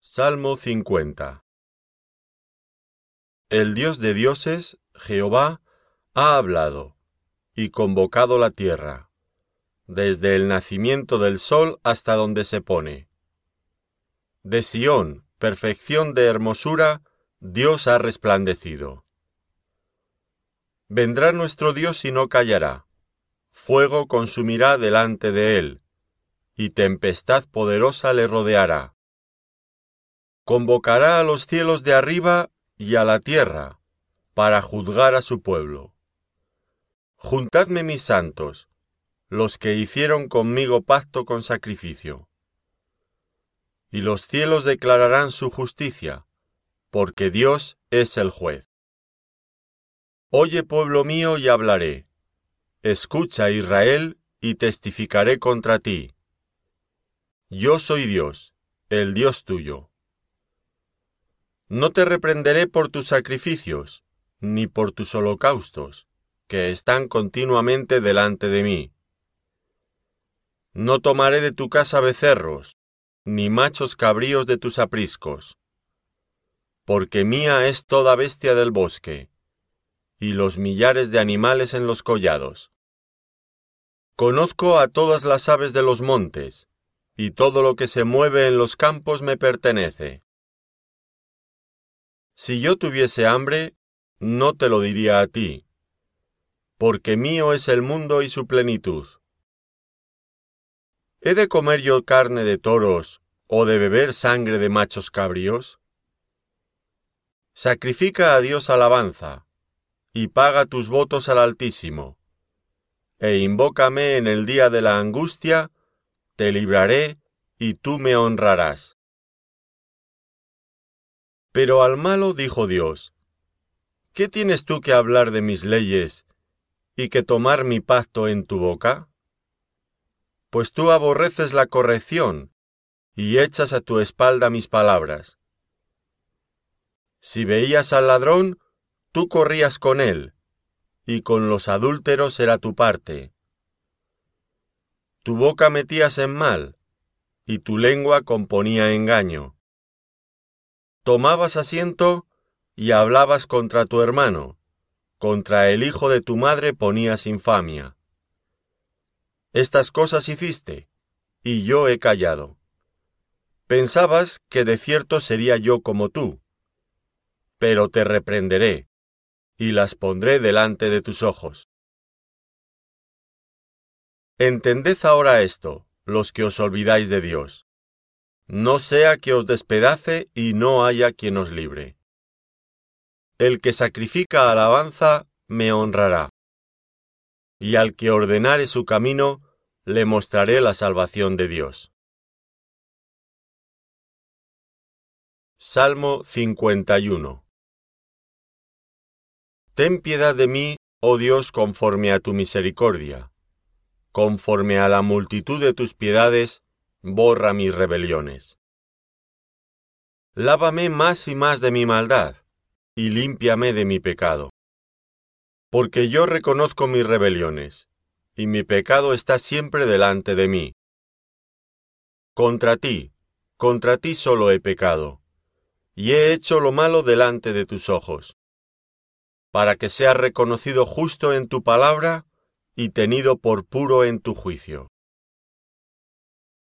Salmo 50 El Dios de dioses, Jehová, ha hablado y convocado la tierra, desde el nacimiento del sol hasta donde se pone. De Sión, perfección de hermosura, Dios ha resplandecido. Vendrá nuestro Dios y no callará, fuego consumirá delante de él, y tempestad poderosa le rodeará convocará a los cielos de arriba y a la tierra, para juzgar a su pueblo. Juntadme mis santos, los que hicieron conmigo pacto con sacrificio. Y los cielos declararán su justicia, porque Dios es el juez. Oye pueblo mío y hablaré. Escucha Israel y testificaré contra ti. Yo soy Dios, el Dios tuyo. No te reprenderé por tus sacrificios, ni por tus holocaustos, que están continuamente delante de mí. No tomaré de tu casa becerros, ni machos cabríos de tus apriscos, porque mía es toda bestia del bosque, y los millares de animales en los collados. Conozco a todas las aves de los montes, y todo lo que se mueve en los campos me pertenece. Si yo tuviese hambre, no te lo diría a ti, porque mío es el mundo y su plenitud. ¿He de comer yo carne de toros o de beber sangre de machos cabríos? Sacrifica a Dios alabanza, y paga tus votos al Altísimo, e invócame en el día de la angustia, te libraré, y tú me honrarás. Pero al malo dijo Dios, ¿qué tienes tú que hablar de mis leyes y que tomar mi pacto en tu boca? Pues tú aborreces la corrección y echas a tu espalda mis palabras. Si veías al ladrón, tú corrías con él, y con los adúlteros era tu parte. Tu boca metías en mal, y tu lengua componía engaño tomabas asiento y hablabas contra tu hermano, contra el hijo de tu madre ponías infamia. Estas cosas hiciste, y yo he callado. Pensabas que de cierto sería yo como tú, pero te reprenderé, y las pondré delante de tus ojos. Entended ahora esto, los que os olvidáis de Dios no sea que os despedace y no haya quien os libre. El que sacrifica alabanza me honrará, y al que ordenare su camino, le mostraré la salvación de Dios. Salmo 51 Ten piedad de mí, oh Dios, conforme a tu misericordia. Conforme a la multitud de tus piedades, borra mis rebeliones. Lávame más y más de mi maldad, y límpiame de mi pecado. Porque yo reconozco mis rebeliones, y mi pecado está siempre delante de mí. Contra ti, contra ti solo he pecado, y he hecho lo malo delante de tus ojos, para que seas reconocido justo en tu palabra y tenido por puro en tu juicio.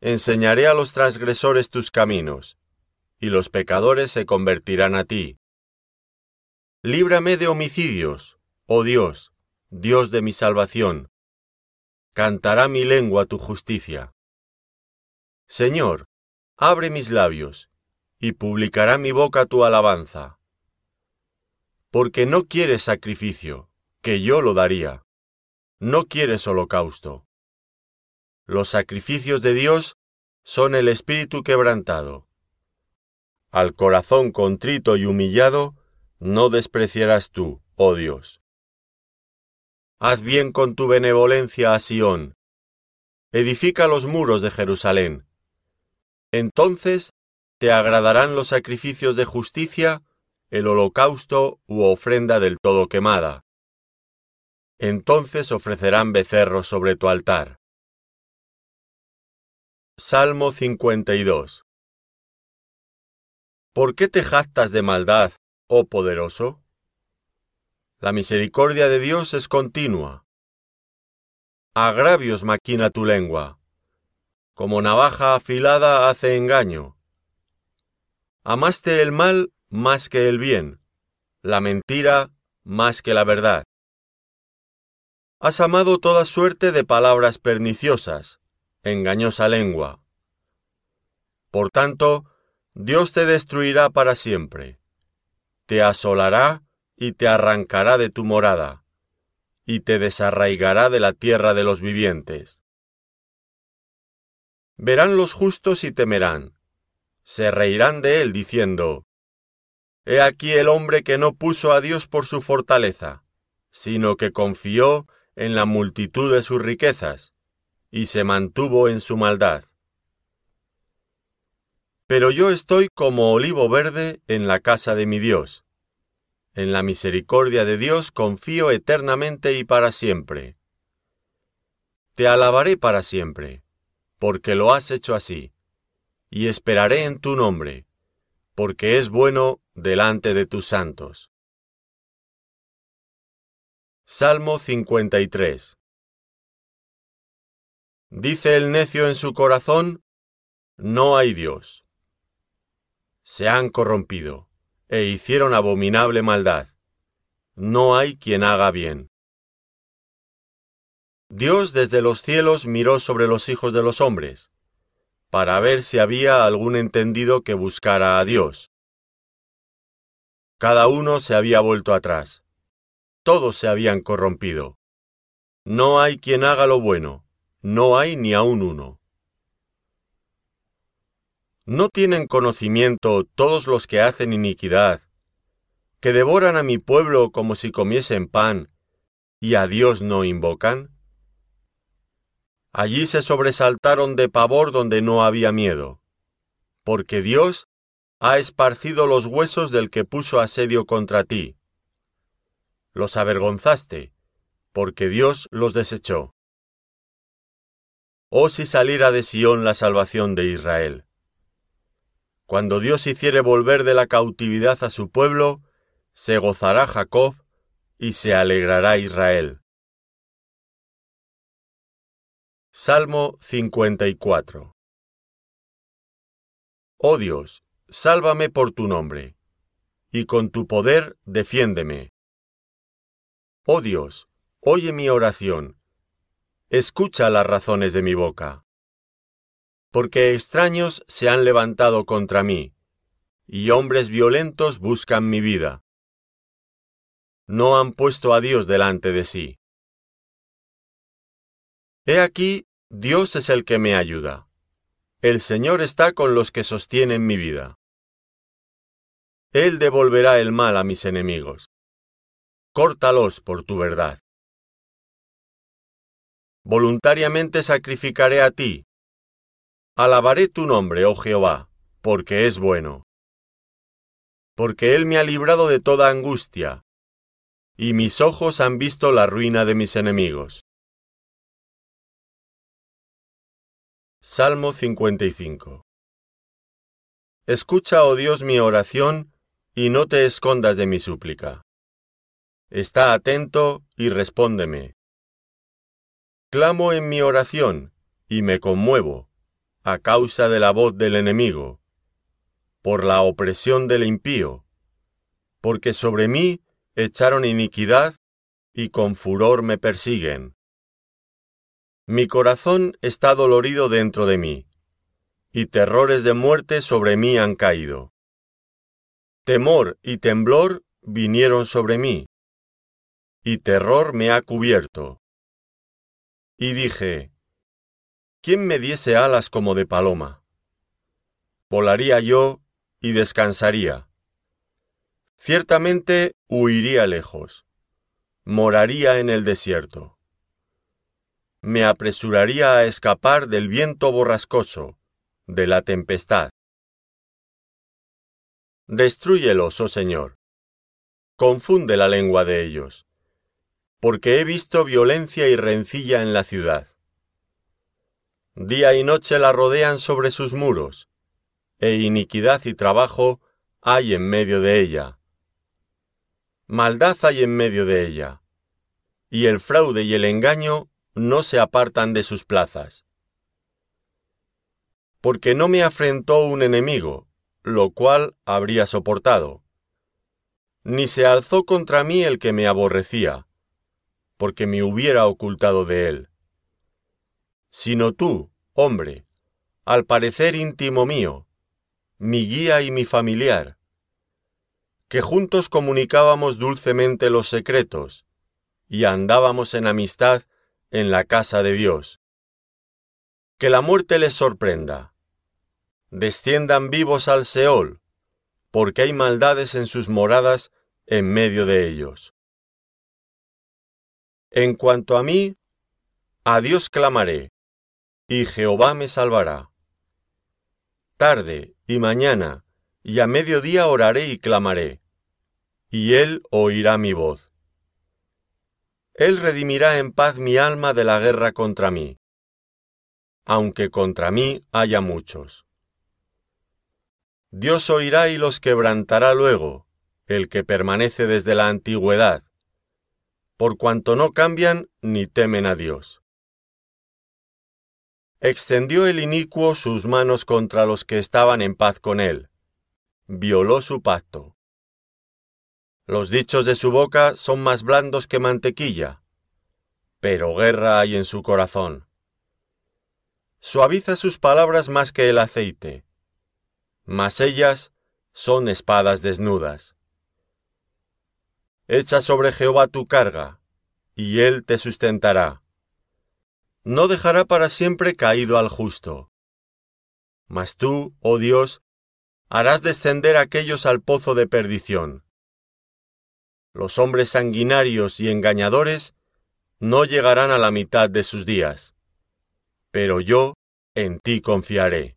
enseñaré a los transgresores tus caminos, y los pecadores se convertirán a ti. Líbrame de homicidios, oh Dios, Dios de mi salvación. Cantará mi lengua tu justicia. Señor, abre mis labios, y publicará mi boca tu alabanza. Porque no quieres sacrificio, que yo lo daría. No quieres holocausto. Los sacrificios de Dios son el espíritu quebrantado. Al corazón contrito y humillado, no despreciarás tú, oh Dios. Haz bien con tu benevolencia a Sión. Edifica los muros de Jerusalén. Entonces te agradarán los sacrificios de justicia, el holocausto u ofrenda del todo quemada. Entonces ofrecerán becerros sobre tu altar. Salmo 52 ¿Por qué te jactas de maldad, oh poderoso? La misericordia de Dios es continua. Agravios maquina tu lengua. Como navaja afilada hace engaño. Amaste el mal más que el bien, la mentira más que la verdad. Has amado toda suerte de palabras perniciosas, engañosa lengua. Por tanto, Dios te destruirá para siempre. Te asolará y te arrancará de tu morada, y te desarraigará de la tierra de los vivientes. Verán los justos y temerán, se reirán de él diciendo, He aquí el hombre que no puso a Dios por su fortaleza, sino que confió en la multitud de sus riquezas, y se mantuvo en su maldad. Pero yo estoy como olivo verde en la casa de mi Dios en la misericordia de Dios confío eternamente y para siempre. Te alabaré para siempre, porque lo has hecho así, y esperaré en tu nombre, porque es bueno delante de tus santos. Salmo 53 Dice el necio en su corazón, No hay Dios. Se han corrompido e hicieron abominable maldad. No hay quien haga bien. Dios desde los cielos miró sobre los hijos de los hombres, para ver si había algún entendido que buscara a Dios. Cada uno se había vuelto atrás. Todos se habían corrompido. No hay quien haga lo bueno, no hay ni aun uno. ¿No tienen conocimiento todos los que hacen iniquidad, que devoran a mi pueblo como si comiesen pan, y a Dios no invocan? Allí se sobresaltaron de pavor donde no había miedo, porque Dios ha esparcido los huesos del que puso asedio contra ti. Los avergonzaste, porque Dios los desechó. Oh si saliera de Sión la salvación de Israel. Cuando Dios hiciere volver de la cautividad a su pueblo, se gozará Jacob y se alegrará Israel. Salmo 54 Oh Dios, sálvame por tu nombre, y con tu poder defiéndeme. Oh Dios, oye mi oración, escucha las razones de mi boca porque extraños se han levantado contra mí, y hombres violentos buscan mi vida. No han puesto a Dios delante de sí. He aquí, Dios es el que me ayuda. El Señor está con los que sostienen mi vida. Él devolverá el mal a mis enemigos. Córtalos por tu verdad. Voluntariamente sacrificaré a ti, Alabaré tu nombre, oh Jehová, porque es bueno. Porque Él me ha librado de toda angustia, y mis ojos han visto la ruina de mis enemigos. Salmo 55 Escucha, oh Dios, mi oración, y no te escondas de mi súplica. Está atento y respóndeme. Clamo en mi oración, y me conmuevo a causa de la voz del enemigo. por la opresión del impío, porque sobre mí echaron iniquidad y con furor me persiguen. Mi corazón está dolorido dentro de mí, y terrores de muerte sobre mí han caído. Temor y temblor vinieron sobre mí, y terror me ha cubierto. Y dije, ¿quién me diese alas como de paloma? Volaría yo y descansaría. Ciertamente huiría lejos, moraría en el desierto. Me apresuraría a escapar del viento borrascoso, de la tempestad. Destrúyelos, oh Señor. Confunde la lengua de ellos, porque he visto violencia y rencilla en la ciudad. Día y noche la rodean sobre sus muros, e iniquidad y trabajo hay en medio de ella. Maldad hay en medio de ella, y el fraude y el engaño no se apartan de sus plazas. Porque no me afrentó un enemigo, lo cual habría soportado. Ni se alzó contra mí el que me aborrecía, porque me hubiera ocultado de él. Sino tú, hombre, al parecer íntimo mío, mi guía y mi familiar, que juntos comunicábamos dulcemente los secretos, y andábamos en amistad en la casa de Dios. Que la muerte les sorprenda. Desciendan vivos al Seol, porque hay maldades en sus moradas en medio de ellos. En cuanto a mí, a Dios clamaré, y Jehová me salvará. Tarde y mañana, y a mediodía oraré y clamaré, y Él oirá mi voz. Él redimirá en paz mi alma de la guerra contra mí, aunque contra mí haya muchos. Dios oirá y los quebrantará luego, el que permanece desde la antigüedad, por cuanto no cambian ni temen a Dios. Extendió el inicuo sus manos contra los que estaban en paz con él, violó su pacto. Los dichos de su boca son más blandos que mantequilla, pero guerra hay en su corazón. Suaviza sus palabras más que el aceite, mas ellas son espadas desnudas. Echa sobre Jehová tu carga, y él te sustentará. No dejará para siempre caído al justo. Mas tú, oh Dios, harás descender aquellos al pozo de perdición los hombres sanguinarios y engañadores no llegarán a la mitad de sus días. Pero yo en ti confiaré.